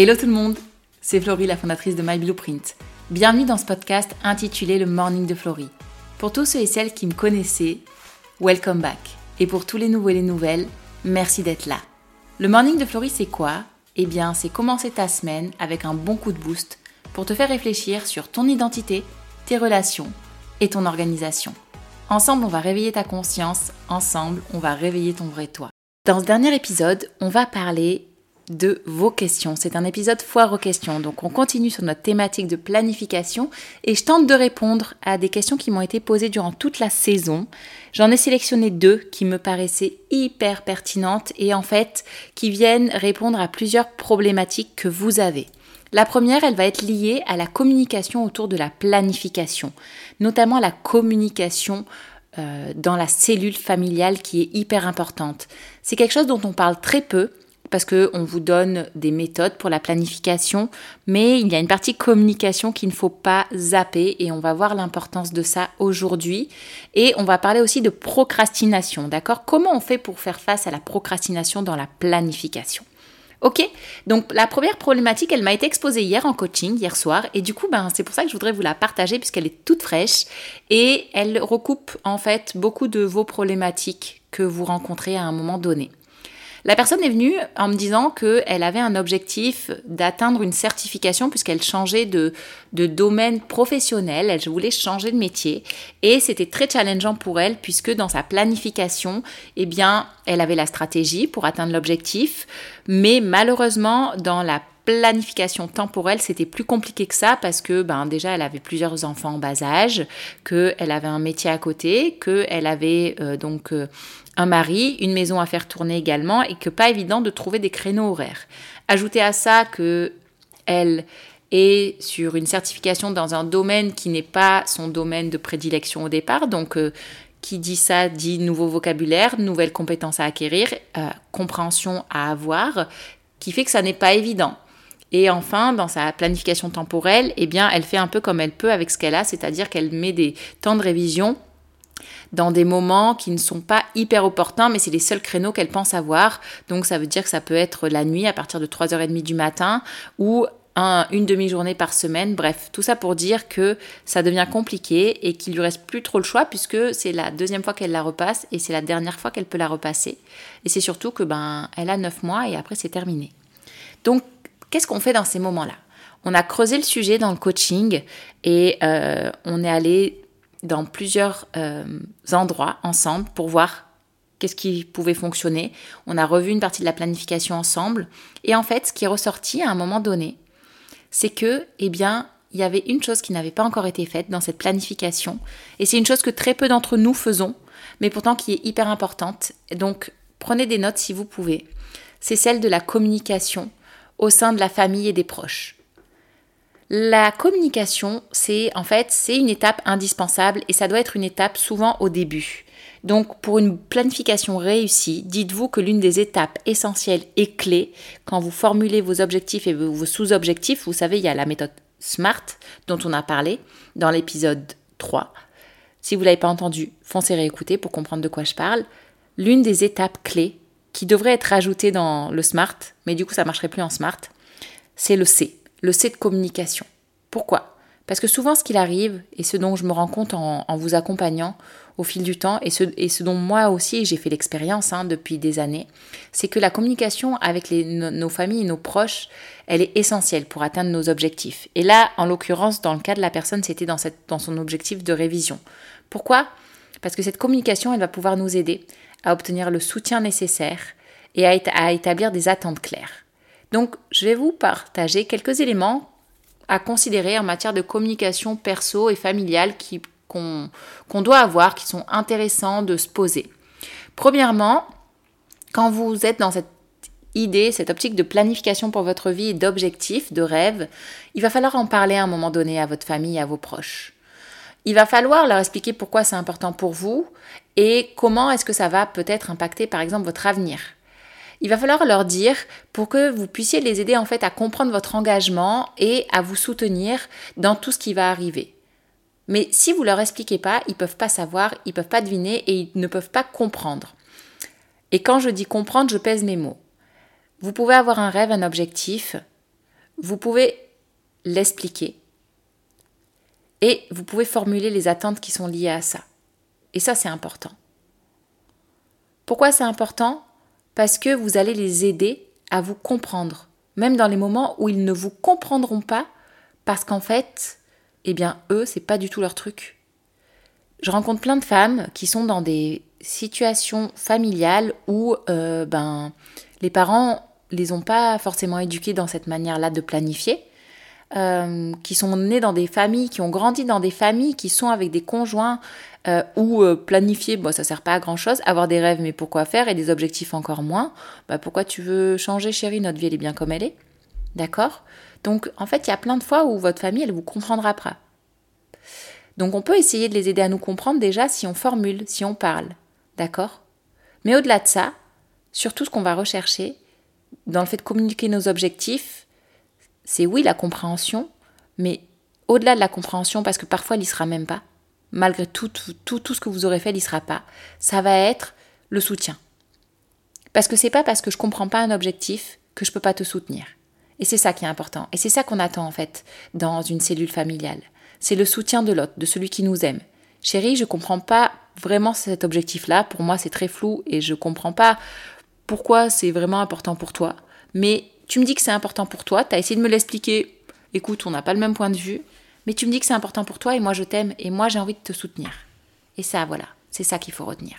Hello tout le monde, c'est Florie, la fondatrice de My Blueprint. Bienvenue dans ce podcast intitulé Le Morning de Florie. Pour tous ceux et celles qui me connaissaient, welcome back. Et pour tous les nouveaux et les nouvelles, merci d'être là. Le Morning de Florie, c'est quoi? Eh bien, c'est commencer ta semaine avec un bon coup de boost pour te faire réfléchir sur ton identité, tes relations et ton organisation. Ensemble, on va réveiller ta conscience, ensemble, on va réveiller ton vrai toi. Dans ce dernier épisode, on va parler de vos questions. C'est un épisode foire aux questions. Donc on continue sur notre thématique de planification et je tente de répondre à des questions qui m'ont été posées durant toute la saison. J'en ai sélectionné deux qui me paraissaient hyper pertinentes et en fait qui viennent répondre à plusieurs problématiques que vous avez. La première, elle va être liée à la communication autour de la planification, notamment la communication euh, dans la cellule familiale qui est hyper importante. C'est quelque chose dont on parle très peu parce qu'on vous donne des méthodes pour la planification, mais il y a une partie communication qu'il ne faut pas zapper et on va voir l'importance de ça aujourd'hui. Et on va parler aussi de procrastination, d'accord? Comment on fait pour faire face à la procrastination dans la planification? Ok, donc la première problématique, elle m'a été exposée hier en coaching, hier soir, et du coup, ben, c'est pour ça que je voudrais vous la partager puisqu'elle est toute fraîche et elle recoupe en fait beaucoup de vos problématiques que vous rencontrez à un moment donné. La personne est venue en me disant qu'elle avait un objectif d'atteindre une certification puisqu'elle changeait de, domaine professionnel, elle voulait changer de métier. Et c'était très challengeant pour elle puisque dans sa planification, eh elle avait la stratégie pour atteindre l'objectif, mais malheureusement dans la planification temporelle, c'était plus compliqué que ça parce que ben déjà elle avait plusieurs enfants en bas âge, qu'elle avait un métier à côté, qu'elle avait euh, donc euh, un mari, une maison à faire tourner également et que pas évident de trouver des créneaux horaires. Ajoutez à ça que elle est sur une certification dans un domaine qui n'est pas son domaine de prédilection au départ, donc euh, qui dit ça dit nouveau vocabulaire, nouvelles compétences à acquérir, compréhension à avoir, qui fait que ça n'est pas évident. Et enfin, dans sa planification temporelle, eh bien, elle fait un peu comme elle peut avec ce qu'elle a, c'est-à-dire qu'elle met des temps de révision dans des moments qui ne sont pas hyper opportuns, mais c'est les seuls créneaux qu'elle pense avoir. Donc ça veut dire que ça peut être la nuit à partir de 3h30 du matin ou une demi-journée par semaine. Bref, tout ça pour dire que ça devient compliqué et qu'il lui reste plus trop le choix puisque c'est la deuxième fois qu'elle la repasse et c'est la dernière fois qu'elle peut la repasser. Et c'est surtout que ben elle a 9 mois et après c'est terminé. Donc Qu'est-ce qu'on fait dans ces moments-là? On a creusé le sujet dans le coaching et euh, on est allé dans plusieurs euh, endroits ensemble pour voir qu'est-ce qui pouvait fonctionner. On a revu une partie de la planification ensemble. Et en fait, ce qui est ressorti à un moment donné, c'est que, eh bien, il y avait une chose qui n'avait pas encore été faite dans cette planification. Et c'est une chose que très peu d'entre nous faisons, mais pourtant qui est hyper importante. Donc, prenez des notes si vous pouvez. C'est celle de la communication au sein de la famille et des proches. La communication, c'est en fait, c'est une étape indispensable et ça doit être une étape souvent au début. Donc pour une planification réussie, dites-vous que l'une des étapes essentielles et clés quand vous formulez vos objectifs et vos sous-objectifs, vous savez, il y a la méthode SMART dont on a parlé dans l'épisode 3. Si vous ne l'avez pas entendu, foncez réécouter pour comprendre de quoi je parle. L'une des étapes clés qui devrait être ajouté dans le smart, mais du coup ça marcherait plus en smart, c'est le C, le C de communication. Pourquoi? Parce que souvent ce qu'il arrive, et ce dont je me rends compte en, vous accompagnant au fil du temps, et ce, et ce dont moi aussi j'ai fait l'expérience hein, depuis des années, c'est que la communication avec nos, familles nos proches, elle est essentielle pour atteindre nos objectifs. Et là, en l'occurrence, dans le cas de la personne, c'était dans, dans son objectif de révision. Pourquoi? Parce que cette communication, elle va pouvoir nous aider à obtenir le soutien nécessaire et à, établir des attentes claires. Donc, je vais vous partager quelques éléments à considérer en matière de communication perso et familiale qu'on doit avoir, qui sont intéressants de se poser. Premièrement, quand vous êtes dans cette idée, cette optique de planification pour votre vie et d'objectifs, de rêves, il va falloir en parler à un moment donné à votre famille, à vos proches. Il va falloir leur expliquer pourquoi c'est important pour vous et comment est-ce que ça va peut-être impacter par exemple votre avenir. Il va falloir leur dire pour que vous puissiez les aider en fait à comprendre votre engagement et à vous soutenir dans tout ce qui va arriver. Mais si vous leur expliquez pas, ils peuvent pas savoir, ils peuvent pas deviner et ils ne peuvent pas comprendre. Et quand je dis comprendre, je pèse mes mots. Vous pouvez avoir un rêve, un objectif, vous pouvez l'expliquer et vous pouvez formuler les attentes qui sont liées à ça. Et ça, c'est important. Pourquoi c'est important? Parce que vous allez les aider à vous comprendre, même dans les moments où ils ne vous comprendront pas, parce qu'en fait, eh bien, eux, c'est pas du tout leur truc. Je rencontre plein de femmes qui sont dans des situations familiales où euh, ben, les parents les ont pas forcément éduqués dans cette manière-là de planifier. Euh, qui sont nés dans des familles, qui ont grandi dans des familles, qui sont avec des conjoints euh, ou euh, planifier, bon, ça sert pas à grand chose. Avoir des rêves, mais pourquoi faire? Et des objectifs encore moins. Bah, pourquoi tu veux changer, chérie? Notre vie, elle est bien comme elle est. D'accord? Donc, en fait, il y a plein de fois où votre famille, elle vous comprendra pas. Donc, on peut essayer de les aider à nous comprendre déjà si on formule, si on parle. D'accord? Mais au-delà de ça, surtout ce qu'on va rechercher, dans le fait de communiquer nos objectifs, c'est oui la compréhension, mais au-delà de la compréhension, parce que parfois il n'y sera même pas, malgré tout, tout, tout, ce que vous aurez fait, il n'y sera pas, ça va être le soutien. Parce que c'est pas parce que je comprends pas un objectif que je peux pas te soutenir. Et c'est ça qui est important. Et c'est ça qu'on attend en fait dans une cellule familiale. C'est le soutien de l'autre, de celui qui nous aime. Chérie, je comprends pas vraiment cet objectif-là. Pour moi, c'est très flou et je comprends pas pourquoi c'est vraiment important pour toi. Mais tu me dis que c'est important pour toi, tu as essayé de me l'expliquer, écoute, on n'a pas le même point de vue, mais tu me dis que c'est important pour toi et moi je t'aime et moi j'ai envie de te soutenir. Et ça, voilà, c'est ça qu'il faut retenir.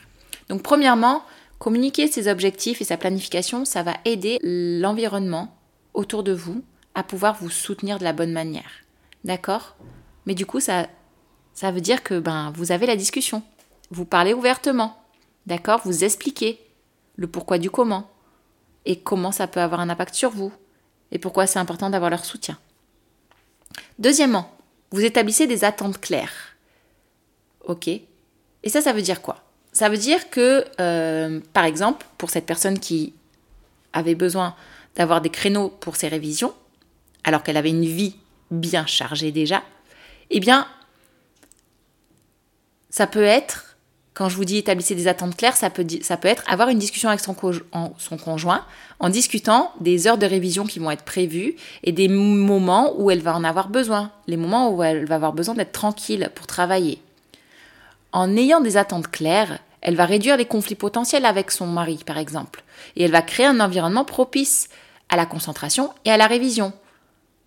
Donc premièrement, communiquer ses objectifs et sa planification, ça va aider l'environnement autour de vous à pouvoir vous soutenir de la bonne manière. D'accord? Mais du coup, ça, ça veut dire que ben, vous avez la discussion. Vous parlez ouvertement. D'accord? Vous expliquez le pourquoi du comment et comment ça peut avoir un impact sur vous et pourquoi c'est important d'avoir leur soutien. Deuxièmement, vous établissez des attentes claires. Ok Et ça, ça veut dire quoi? Ça veut dire que, euh, par exemple, pour cette personne qui avait besoin d'avoir des créneaux pour ses révisions, alors qu'elle avait une vie bien chargée déjà, eh bien, ça peut être quand je vous dis établissez des attentes claires, ça peut, ça peut être avoir une discussion avec son, son conjoint en discutant des heures de révision qui vont être prévues et des moments où elle va en avoir besoin, les moments où elle va avoir besoin d'être tranquille pour travailler. En ayant des attentes claires, elle va réduire les conflits potentiels avec son mari, par exemple, et elle va créer un environnement propice à la concentration et à la révision.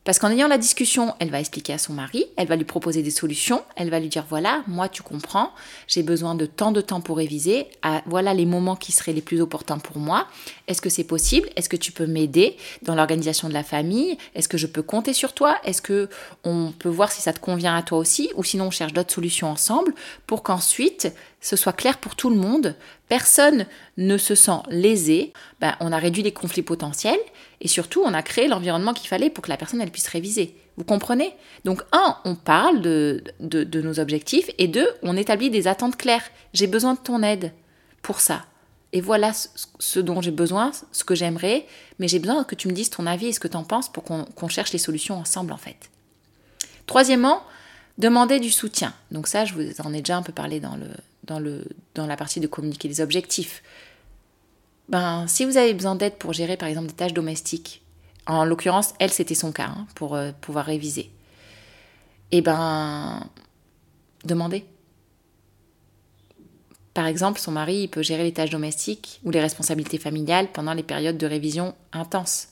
Parce qu'en ayant la discussion, elle va expliquer à son mari, elle va lui proposer des solutions, elle va lui dire voilà, moi tu comprends, j'ai besoin de tant de temps pour réviser, voilà les moments qui seraient les plus opportuns pour moi. Est-ce que c'est possible? Est-ce que tu peux m'aider dans l'organisation de la famille? Est-ce que je peux compter sur toi? Est-ce que on peut voir si ça te convient à toi aussi? Ou sinon on cherche d'autres solutions ensemble pour qu'ensuite ce soit clair pour tout le monde, personne ne se sent lésé, ben, on a réduit les conflits potentiels et surtout on a créé l'environnement qu'il fallait pour que la personne puisse réviser. Vous comprenez? Donc un, on parle de, de, nos objectifs et deux, on établit des attentes claires. J'ai besoin de ton aide pour ça. Et voilà ce, dont j'ai besoin, ce que j'aimerais, mais j'ai besoin que tu me dises ton avis et ce que tu en penses pour qu'on cherche les solutions ensemble en fait. Troisièmement, demander du soutien. Donc ça, je vous en ai déjà un peu parlé dans le, dans, le, dans la partie de communiquer les objectifs. Ben, si vous avez besoin d'aide pour gérer par exemple des tâches domestiques, en l'occurrence, elle c'était son cas hein, pour euh, pouvoir réviser, eh ben, demandez. Par exemple, son mari il peut gérer les tâches domestiques ou les responsabilités familiales pendant les périodes de révision intenses.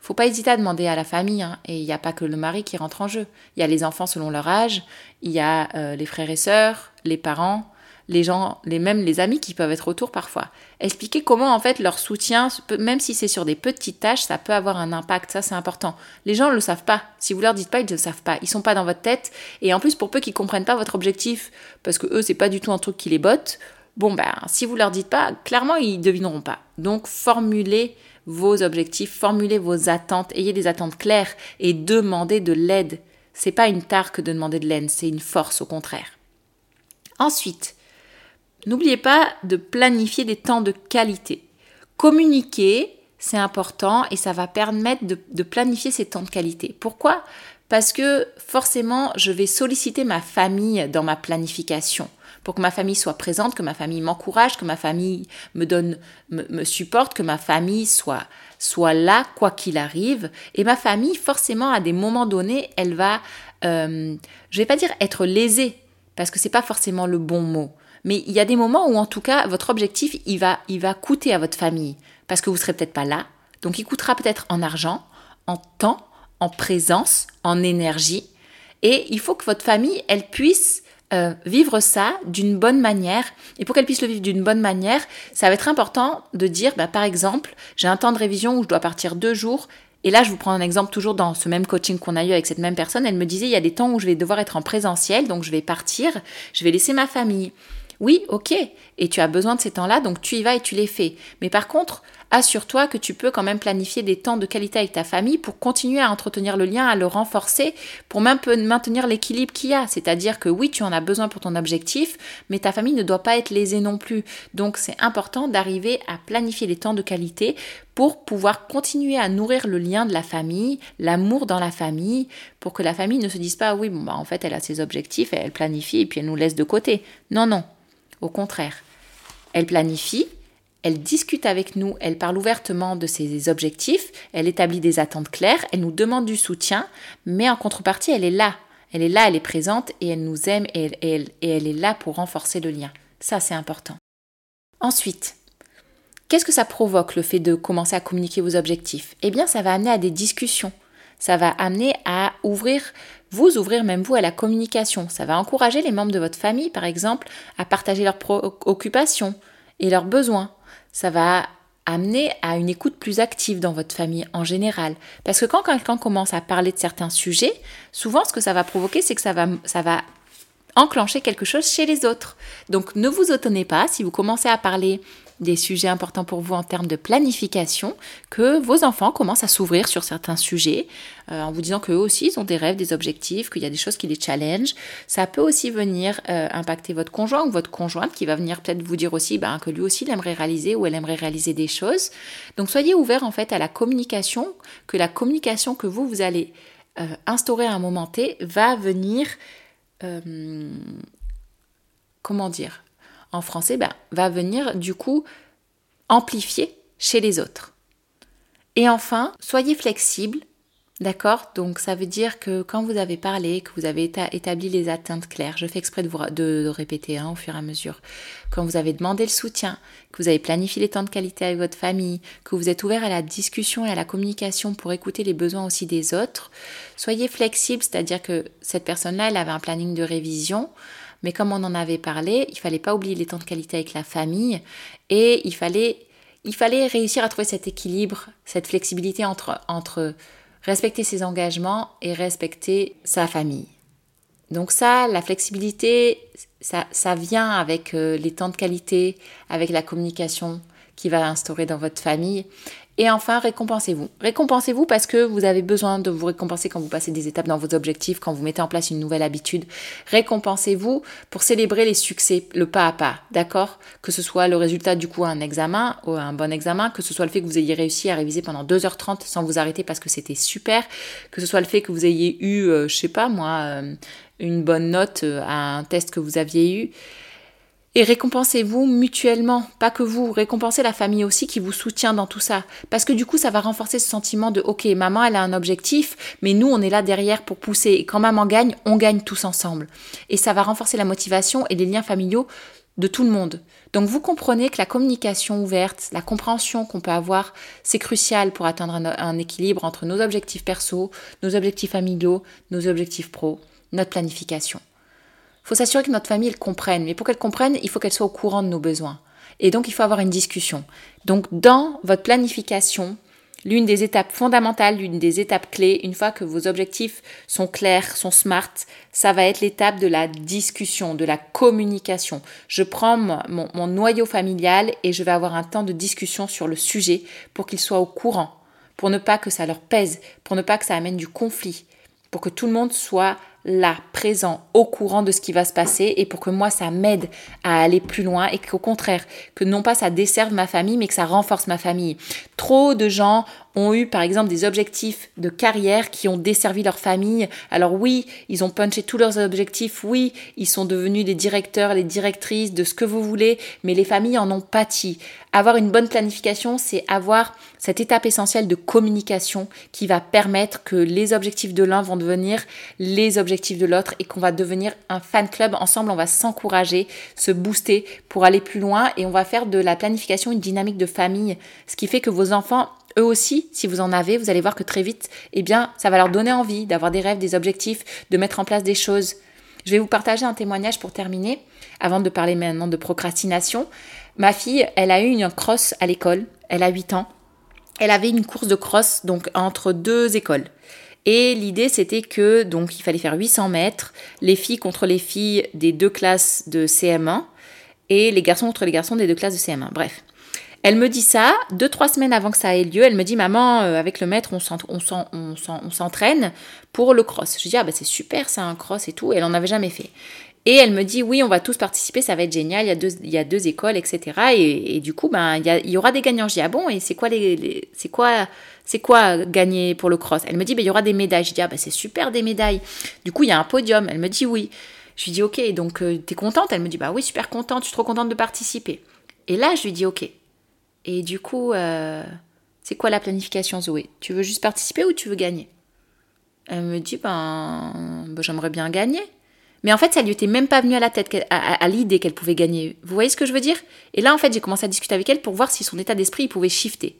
Faut pas hésiter à demander à la famille, hein, et il n'y a pas que le mari qui rentre en jeu. Il y a les enfants selon leur âge, il y a euh, les frères et sœurs, les parents, les gens, les mêmes les amis qui peuvent être autour parfois. Expliquer comment en fait leur soutien, même si c'est sur des petites tâches, ça peut avoir un impact. Ça c'est important. Les gens ne le savent pas. Si vous leur dites pas, ils ne le savent pas. Ils sont pas dans votre tête. Et en plus pour peu qu'ils comprennent pas votre objectif, parce que eux c'est pas du tout un truc qui les botte. Bon ben si vous leur dites pas, clairement ils devineront pas. Donc formulez vos objectifs, formulez vos attentes, ayez des attentes claires et demandez de l'aide. C'est pas une tare que de demander de l'aide, c'est une force au contraire. Ensuite, N'oubliez pas de planifier des temps de qualité. Communiquer, c'est important et ça va permettre de, planifier ces temps de qualité. Pourquoi? Parce que forcément, je vais solliciter ma famille dans ma planification pour que ma famille soit présente, que ma famille m'encourage, que ma famille me donne, me, supporte, que ma famille soit, soit là quoi qu'il arrive. Et ma famille, forcément, à des moments donnés, elle va, euh, je vais pas dire être lésée, parce que c'est pas forcément le bon mot. Mais il y a des moments où, en tout cas, votre objectif, il va, il va coûter à votre famille, parce que vous serez peut-être pas là. Donc, il coûtera peut-être en argent, en temps, en présence, en énergie. Et il faut que votre famille, elle puisse euh, vivre ça d'une bonne manière. Et pour qu'elle puisse le vivre d'une bonne manière, ça va être important de dire, bah, par exemple, j'ai un temps de révision où je dois partir deux jours. Et là, je vous prends un exemple toujours dans ce même coaching qu'on a eu avec cette même personne. Elle me disait, il y a des temps où je vais devoir être en présentiel, donc je vais partir, je vais laisser ma famille. Oui, ok, et tu as besoin de ces temps-là, donc tu y vas et tu les fais. Mais par contre, assure-toi que tu peux quand même planifier des temps de qualité avec ta famille pour continuer à entretenir le lien, à le renforcer, pour maintenir l'équilibre qu'il y a. C'est-à-dire que oui, tu en as besoin pour ton objectif, mais ta famille ne doit pas être lésée non plus. Donc c'est important d'arriver à planifier les temps de qualité pour pouvoir continuer à nourrir le lien de la famille, l'amour dans la famille, pour que la famille ne se dise pas oui, bon bah en fait elle a ses objectifs, elle planifie et puis elle nous laisse de côté. Non, non, au contraire. Elle planifie, elle discute avec nous, elle parle ouvertement de ses objectifs, elle établit des attentes claires, elle nous demande du soutien, mais en contrepartie, elle est là. Elle est là, elle est présente et elle nous aime et elle, est là pour renforcer le lien. Ça, c'est important. Ensuite, qu'est-ce que ça provoque le fait de commencer à communiquer vos objectifs? Eh bien, ça va amener à des discussions. Ça va amener à ouvrir, vous ouvrir même vous à la communication. Ça va encourager les membres de votre famille, par exemple, à partager leurs préoccupations et leurs besoins ça va amener à une écoute plus active dans votre famille en général. Parce que quand quelqu'un commence à parler de certains sujets, souvent ce que ça va provoquer, c'est que ça va, ça va enclencher quelque chose chez les autres. Donc ne vous étonnez pas si vous commencez à parler des sujets importants pour vous en termes de planification, que vos enfants commencent à s'ouvrir sur certains sujets, euh, en vous disant qu'eux aussi, ils ont des rêves, des objectifs, qu'il y a des choses qui les challenge. Ça peut aussi venir euh, impacter votre conjoint ou votre conjointe qui va venir peut-être vous dire aussi ben, que lui aussi, il aimerait réaliser ou elle aimerait réaliser des choses. Donc soyez ouverts en fait à la communication, que la communication que vous, vous allez euh, instaurer à un moment T va venir... comment dire en français, ben, va venir du coup amplifier chez les autres. Et enfin, soyez flexible, d'accord? Donc ça veut dire que quand vous avez parlé, que vous avez établi les atteintes claires, je fais exprès de, vous, répéter hein, au fur et à mesure, quand vous avez demandé le soutien, que vous avez planifié les temps de qualité avec votre famille, que vous êtes ouvert à la discussion et à la communication pour écouter les besoins aussi des autres, soyez flexible, c'est-à-dire que cette personne-là, elle avait un planning de révision, mais comme on en avait parlé, il fallait pas oublier les temps de qualité avec la famille et il fallait, réussir à trouver cet équilibre, cette flexibilité entre, entre respecter ses engagements et respecter sa famille. Donc ça, la flexibilité, ça, ça vient avec euh, les temps de qualité, avec la communication qui va instaurer dans votre famille. Et enfin, récompensez-vous. Récompensez-vous parce que vous avez besoin de vous récompenser quand vous passez des étapes dans vos objectifs, quand vous mettez en place une nouvelle habitude. Récompensez-vous pour célébrer les succès, le pas à pas, d'accord? Que ce soit le résultat du coup un examen, ou un bon examen, que ce soit le fait que vous ayez réussi à réviser pendant 2h30 sans vous arrêter parce que c'était super, que ce soit le fait que vous ayez eu, euh, je sais pas moi, euh, une bonne note euh, à un test que vous aviez eu. Et récompensez-vous mutuellement, pas que vous, récompensez la famille aussi qui vous soutient dans tout ça. Parce que du coup, ça va renforcer ce sentiment de ok, maman, elle a un objectif, mais nous, on est là derrière pour pousser. Et quand maman gagne, on gagne tous ensemble. Et ça va renforcer la motivation et les liens familiaux de tout le monde. Donc vous comprenez que la communication ouverte, la compréhension qu'on peut avoir, c'est crucial pour atteindre un, équilibre entre nos objectifs perso, nos objectifs familiaux, nos objectifs pro, notre planification. Faut s'assurer que notre famille comprenne. Mais pour qu'elle comprenne, il faut qu'elle soit au courant de nos besoins. Et donc, il faut avoir une discussion. Donc, dans votre planification, l'une des étapes fondamentales, l'une des étapes clés, une fois que vos objectifs sont clairs, sont smart, ça va être l'étape de la discussion, de la communication. Je prends mon, mon, noyau familial et je vais avoir un temps de discussion sur le sujet pour qu'ils soient au courant, pour ne pas que ça leur pèse, pour ne pas que ça amène du conflit, pour que tout le monde soit là, au courant de ce qui va se passer et pour que moi, ça m'aide à aller plus loin et qu'au contraire, que non pas ça desserve ma famille, mais que ça renforce ma famille. Trop de gens ont eu par exemple des objectifs de carrière qui ont desservi leur famille. Alors oui, ils ont punché tous leurs objectifs, oui, ils sont devenus des directeurs, les directrices de ce que vous voulez, mais les familles en ont pâti. Avoir une bonne planification, c'est avoir cette étape essentielle de communication qui va permettre que les objectifs de l'un vont devenir les objectifs de l'autre et qu'on va devenir un fan club ensemble, on va s'encourager, se booster pour aller plus loin et on va faire de la planification une dynamique de famille, ce qui fait que vos enfants eux aussi, si vous en avez, vous allez voir que très vite, eh bien, ça va leur donner envie d'avoir des rêves, des objectifs, de mettre en place des choses. Je vais vous partager un témoignage pour terminer, avant de parler maintenant de procrastination. Ma fille, elle a eu une crosse à l'école, elle a 8 ans. Elle avait une course de crosse donc entre deux écoles. Et l'idée c'était que donc il fallait faire 800 mètres, les filles contre les filles des deux classes de CM1 et les garçons contre les garçons des deux classes de CM1. Bref. Elle me dit ça, deux, trois semaines avant que ça ait lieu, elle me dit, maman, euh, avec le maître, on s'entraîne pour le cross. Je dis, ah bah c'est super, c'est un cross et tout, elle en avait jamais fait. Et elle me dit, oui, on va tous participer, ça va être génial, il y a deux, il y a deux écoles, etc. Et, du coup, ben, il y, aura des gagnants. Je dis, ah bon, et c'est quoi, les, c'est quoi, c'est quoi gagner pour le cross? Elle me dit, ben, il y aura des médailles. Je dis, ah bah c'est super des médailles. Du coup, il y a un podium. Elle me dit, oui. Je lui dis, ok, donc euh, t'es contente? Elle me dit, bah oui, super contente, je suis trop contente de participer. Et là, je lui dis, ok, et du coup, euh, c'est quoi la planification, Zoé? Tu veux juste participer ou tu veux gagner? Elle me dit, ben, ben, j'aimerais bien gagner. Mais en fait, ça lui était même pas venu à la tête, à, l'idée qu'elle pouvait gagner. Vous voyez ce que je veux dire? Et là, en fait, j'ai commencé à discuter avec elle pour voir si son état d'esprit pouvait shifter.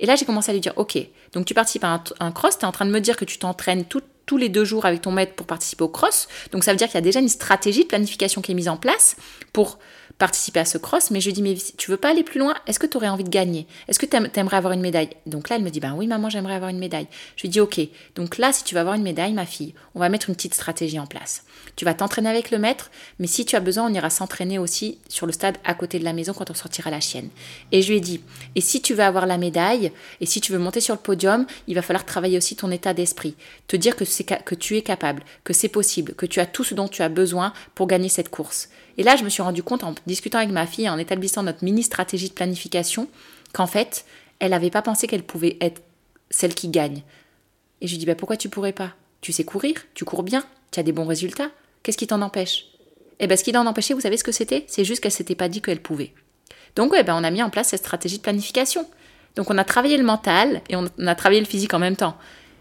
Et là, j'ai commencé à lui dire, ok, donc tu participes à un, cross, tu es en train de me dire que tu t'entraînes tous les deux jours avec ton maître pour participer au cross. Donc ça veut dire qu'il y a déjà une stratégie de planification qui est mise en place pour participer à ce cross, mais je lui dis, mais tu veux pas aller plus loin Est-ce que tu aurais envie de gagner? Est-ce que tu aimerais avoir une médaille? Donc là, elle me dit, ben oui, maman, j'aimerais avoir une médaille. Je lui dis, ok, donc là, si tu veux avoir une médaille, ma fille, on va mettre une petite stratégie en place. Tu vas t'entraîner avec le maître, mais si tu as besoin, on ira s'entraîner aussi sur le stade à côté de la maison quand on sortira la chienne. Et je lui ai dit, et si tu veux avoir la médaille, et si tu veux monter sur le podium, il va falloir travailler aussi ton état d'esprit. Te dire que, que tu es capable, que c'est possible, que tu as tout ce dont tu as besoin pour gagner cette course. Et là, je me suis rendu compte en discutant avec ma fille, en établissant notre mini stratégie de planification, qu'en fait, elle n'avait pas pensé qu'elle pouvait être celle qui gagne. Et je lui dis, bah, pourquoi tu pourrais pas? Tu sais courir, tu cours bien, tu as des bons résultats. Qu'est-ce qui t'en empêche? Eh bien, ce qui t'en empêchait, vous savez ce que c'était? C'est juste qu'elle s'était pas dit qu'elle pouvait. Donc, ouais, ben, on a mis en place cette stratégie de planification. Donc, on a travaillé le mental et on a travaillé le physique en même temps.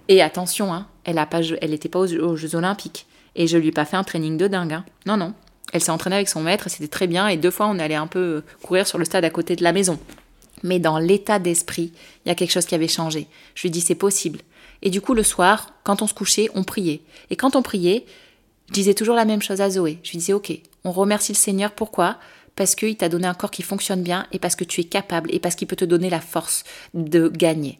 Et attention, hein, elle n'était pas, pas aux, Jeux Olympiques. Et je lui ai pas fait un training de dingue. Hein. Non, non. Elle s'est entraînée avec son maître, c'était très bien, et deux fois on allait un peu courir sur le stade à côté de la maison. Mais dans l'état d'esprit, il y a quelque chose qui avait changé. Je lui dis c'est possible. Et du coup le soir, quand on se couchait, on priait. Et quand on priait, je disais toujours la même chose à Zoé. Je lui disais ok, on remercie le Seigneur. Pourquoi? Parce qu'il t'a donné un corps qui fonctionne bien et parce que tu es capable et parce qu'il peut te donner la force de gagner.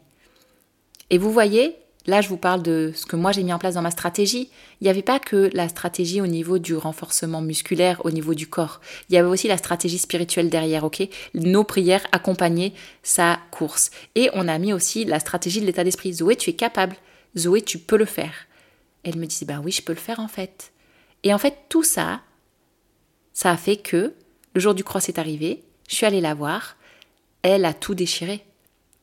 Et vous voyez, Là, je vous parle de ce que moi j'ai mis en place dans ma stratégie. Il n'y avait pas que la stratégie au niveau du renforcement musculaire, au niveau du corps. Il y avait aussi la stratégie spirituelle derrière, ok? Nos prières accompagnaient sa course. Et on a mis aussi la stratégie de l'état d'esprit. Zoé, tu es capable. Zoé, tu peux le faire. Elle me disait, ben oui, je peux le faire en fait. Et en fait, tout ça, ça a fait que le jour du cross est arrivé, je suis allée la voir, elle a tout déchiré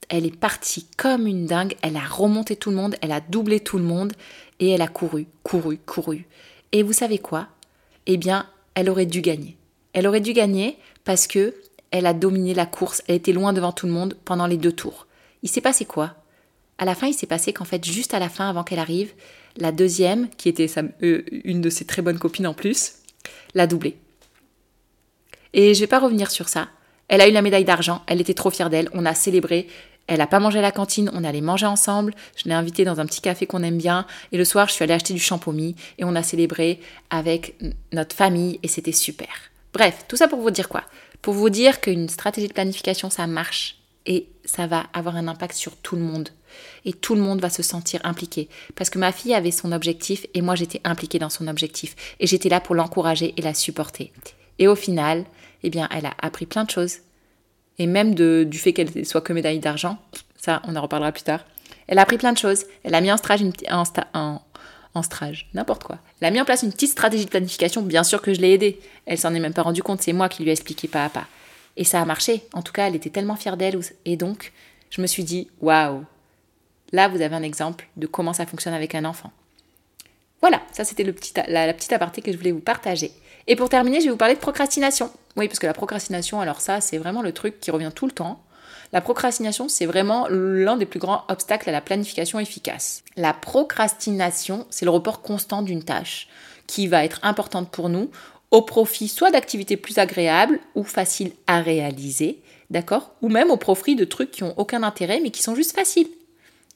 elle est partie comme une dingue, elle a remonté tout le monde, elle a doublé tout le monde et elle a couru, couru, couru. Et vous savez quoi? Eh bien, elle aurait dû gagner. Elle aurait dû gagner parce que elle a dominé la course, elle était loin devant tout le monde pendant les deux tours. Il s'est passé quoi? À la fin, il s'est passé qu'en fait, juste à la fin, avant qu'elle arrive, la deuxième, qui était euh, une de ses très bonnes copines en plus, l'a doublée. Et je vais pas revenir sur ça. Elle a eu la médaille d'argent, elle était trop fière d'elle, on a célébré, elle n'a pas mangé à la cantine, on allait manger ensemble. Je l'ai invitée dans un petit café qu'on aime bien. Et le soir, je suis allée acheter du champomis et on a célébré avec notre famille et c'était super. Bref, tout ça pour vous dire quoi? Pour vous dire qu'une stratégie de planification, ça marche et ça va avoir un impact sur tout le monde. Et tout le monde va se sentir impliqué. Parce que ma fille avait son objectif et moi j'étais impliquée dans son objectif. Et j'étais là pour l'encourager et la supporter. Et au final, eh bien, elle a appris plein de choses et même du fait qu'elle soit que médaille d'argent, ça on en reparlera plus tard. Elle a appris plein de choses. Elle a mis en, stage une, en strage, n'importe quoi. Elle a mis en place une petite stratégie de planification, bien sûr que je l'ai aidée. Elle s'en est même pas rendue compte, c'est moi qui lui ai expliqué pas à pas. Et ça a marché. En tout cas, elle était tellement fière d'elle. Et donc, je me suis dit, waouh, là, vous avez un exemple de comment ça fonctionne avec un enfant. Voilà, ça c'était le petit, la, petite aparté que je voulais vous partager. Et pour terminer, je vais vous parler de procrastination. Oui, parce que la procrastination, alors ça, c'est vraiment le truc qui revient tout le temps. La procrastination, c'est vraiment l'un des plus grands obstacles à la planification efficace. La procrastination, c'est le report constant d'une tâche qui va être importante pour nous au profit soit d'activités plus agréables ou faciles à réaliser, d'accord Ou même au profit de trucs qui n'ont aucun intérêt mais qui sont juste faciles.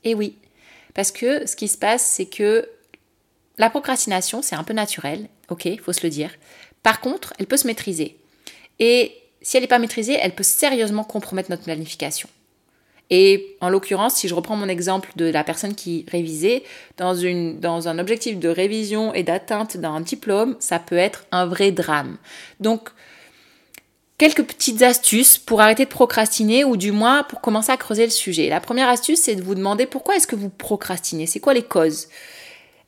Et oui, parce que ce qui se passe, c'est que la procrastination, c'est un peu naturel, ok, il faut se le dire. Par contre, elle peut se maîtriser. Et si elle n'est pas maîtrisée, elle peut sérieusement compromettre notre planification. Et en l'occurrence, si je reprends mon exemple de la personne qui révisait, dans, une, dans un objectif de révision et d'atteinte d'un diplôme, ça peut être un vrai drame. Donc, quelques petites astuces pour arrêter de procrastiner ou du moins pour commencer à creuser le sujet. La première astuce, c'est de vous demander pourquoi est-ce que vous procrastinez? C'est quoi les causes?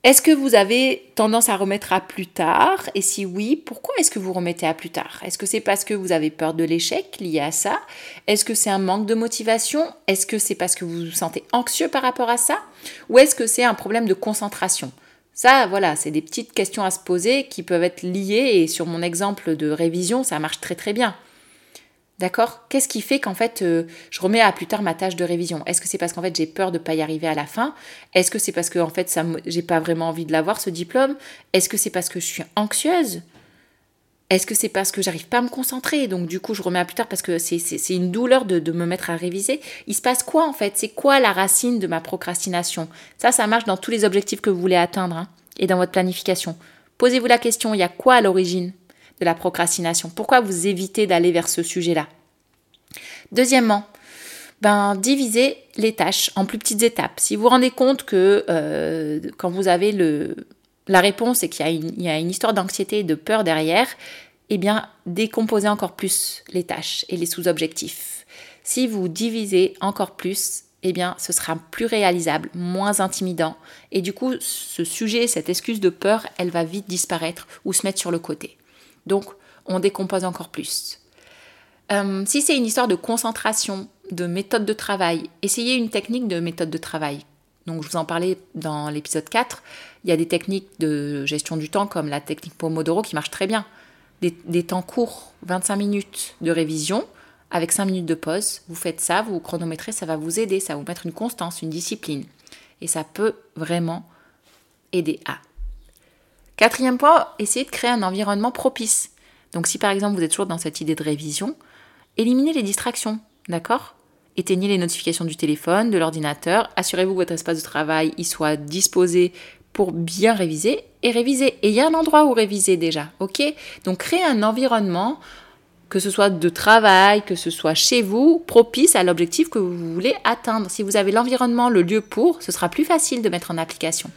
Est-ce que vous avez tendance à remettre à plus tard? Et si oui, pourquoi est-ce que vous remettez à plus tard? Est-ce que c'est parce que vous avez peur de l'échec lié à ça? Est-ce que c'est un manque de motivation? Est-ce que c'est parce que vous vous sentez anxieux par rapport à ça? Ou est-ce que c'est un problème de concentration? Ça, voilà, c'est des petites questions à se poser qui peuvent être liées et sur mon exemple de révision, ça marche très très bien. D'accord. Qu'est-ce qui fait qu'en fait euh, je remets à plus tard ma tâche de révision? Est-ce que c'est parce qu'en fait j'ai peur de ne pas y arriver à la fin? Est-ce que c'est parce que en fait ça j'ai pas vraiment envie de l'avoir ce diplôme? Est-ce que c'est parce que je suis anxieuse? Est-ce que c'est parce que j'arrive pas à me concentrer? Donc du coup je remets à plus tard parce que c'est une douleur de, me mettre à réviser. Il se passe quoi en fait? C'est quoi la racine de ma procrastination? Ça, ça marche dans tous les objectifs que vous voulez atteindre hein, et dans votre planification. Posez-vous la question, il y a quoi à l'origine? De la procrastination Pourquoi vous évitez d'aller vers ce sujet-là? Deuxièmement, ben, divisez les tâches en plus petites étapes. Si vous vous rendez compte que euh, quand vous avez le, la réponse et qu'il y, a une histoire d'anxiété et de peur derrière, eh bien, décomposez encore plus les tâches et les sous-objectifs. Si vous divisez encore plus, eh bien, ce sera plus réalisable, moins intimidant. Et du coup, ce sujet, cette excuse de peur, elle va vite disparaître ou se mettre sur le côté. Donc, on décompose encore plus. Euh, si c'est une histoire de concentration, de méthode de travail, essayez une technique de méthode de travail. Donc, je vous en parlais dans l'épisode 4. Il y a des techniques de gestion du temps comme la technique Pomodoro qui marche très bien. Des, temps courts, 25 minutes de révision avec 5 minutes de pause. Vous faites ça, vous chronométrez, ça va vous aider, ça va vous mettre une constance, une discipline. Et ça peut vraiment aider à Quatrième point, essayez de créer un environnement propice. Donc si par exemple vous êtes toujours dans cette idée de révision, éliminez les distractions, d'accord? Éteignez les notifications du téléphone, de l'ordinateur, assurez-vous que votre espace de travail y soit disposé pour bien réviser et réviser. Et il y a un endroit où réviser déjà, ok? Donc créez un environnement, que ce soit de travail, que ce soit chez vous, propice à l'objectif que vous voulez atteindre. Si vous avez l'environnement, le lieu pour, ce sera plus facile de mettre en application.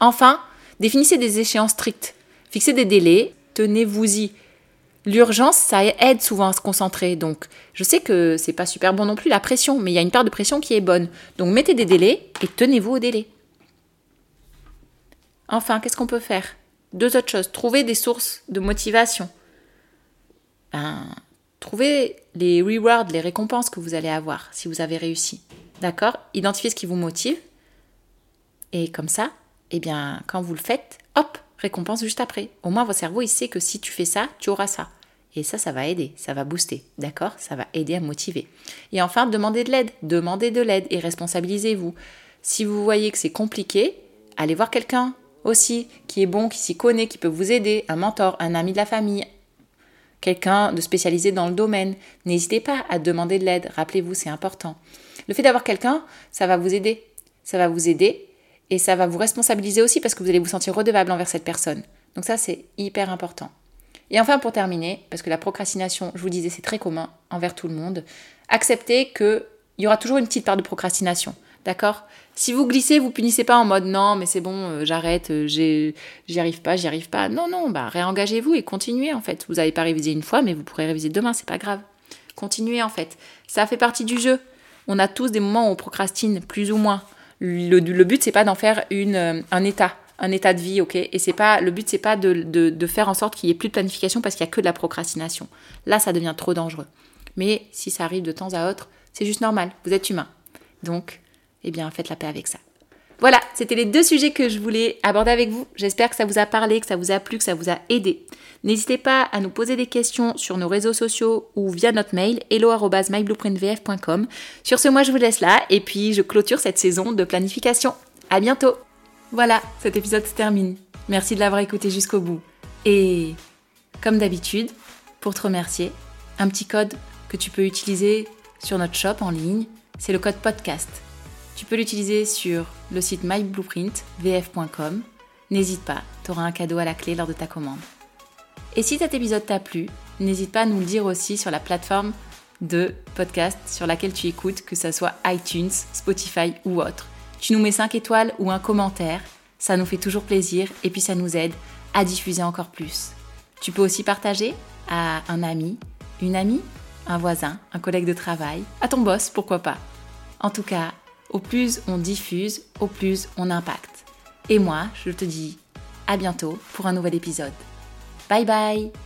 Enfin, Définissez des échéances strictes. Fixez des délais, tenez-vous-y. L'urgence, ça aide souvent à se concentrer. Donc, je sais que c'est pas super bon non plus la pression, mais il y a une part de pression qui est bonne. Donc, mettez des délais et tenez-vous au délai. Enfin, qu'est-ce qu'on peut faire? Deux autres choses. Trouvez des sources de motivation. Ben, trouvez les rewards, les récompenses que vous allez avoir si vous avez réussi. D'accord? Identifiez ce qui vous motive. Et comme ça, eh bien, quand vous le faites, hop, récompense juste après. Au moins, votre cerveau, il sait que si tu fais ça, tu auras ça. Et ça, ça va aider, ça va booster, d'accord? Ça va aider à motiver. Et enfin, demandez de l'aide, demandez de l'aide et responsabilisez-vous. Si vous voyez que c'est compliqué, allez voir quelqu'un aussi qui est bon, qui s'y connaît, qui peut vous aider, un mentor, un ami de la famille, quelqu'un de spécialisé dans le domaine. N'hésitez pas à demander de l'aide, rappelez-vous, c'est important. Le fait d'avoir quelqu'un, ça va vous aider. Ça va vous aider et ça va vous responsabiliser aussi parce que vous allez vous sentir redevable envers cette personne. Donc ça, c'est hyper important. Et enfin, pour terminer, parce que la procrastination, je vous disais, c'est très commun envers tout le monde, acceptez qu'il y aura toujours une petite part de procrastination. D'accord? Si vous glissez, vous punissez pas en mode non, mais c'est bon, euh, j'arrête, euh, j'y arrive pas, j'y arrive pas. Non, non, bah réengagez-vous et continuez en fait. Vous n'avez pas révisé une fois, mais vous pourrez réviser demain, c'est pas grave. Continuez en fait. Ça fait partie du jeu. On a tous des moments où on procrastine, plus ou moins. Le, but, c'est pas d'en faire une, euh, un état, un état de vie, ok? Et c'est pas le but, c'est pas de, de, faire en sorte qu'il y ait plus de planification parce qu'il y a que de la procrastination. Là, ça devient trop dangereux. Mais si ça arrive de temps à autre, c'est juste normal. Vous êtes humain. Donc, eh bien, faites la paix avec ça. Voilà, c'était les deux sujets que je voulais aborder avec vous. J'espère que ça vous a parlé, que ça vous a plu, que ça vous a aidé. N'hésitez pas à nous poser des questions sur nos réseaux sociaux ou via notre mail hello@myblueprintvf.com. Sur ce, moi je vous laisse là et puis je clôture cette saison de planification. À bientôt. Voilà, cet épisode se termine. Merci de l'avoir écouté jusqu'au bout. Et comme d'habitude, pour te remercier, un petit code que tu peux utiliser sur notre shop en ligne, c'est le code podcast. Tu peux l'utiliser sur le site myblueprintvf.com. N'hésite pas, tu auras un cadeau à la clé lors de ta commande. Et si cet épisode t'a plu, n'hésite pas à nous le dire aussi sur la plateforme de podcast sur laquelle tu écoutes, que ce soit iTunes, Spotify ou autre. Tu nous mets 5 étoiles ou un commentaire, ça nous fait toujours plaisir et puis ça nous aide à diffuser encore plus. Tu peux aussi partager à un ami, une amie, un voisin, un collègue de travail, à ton boss, pourquoi pas. En tout cas, au plus on diffuse, au plus on impacte. Et moi, je te dis à bientôt pour un nouvel épisode. Bye bye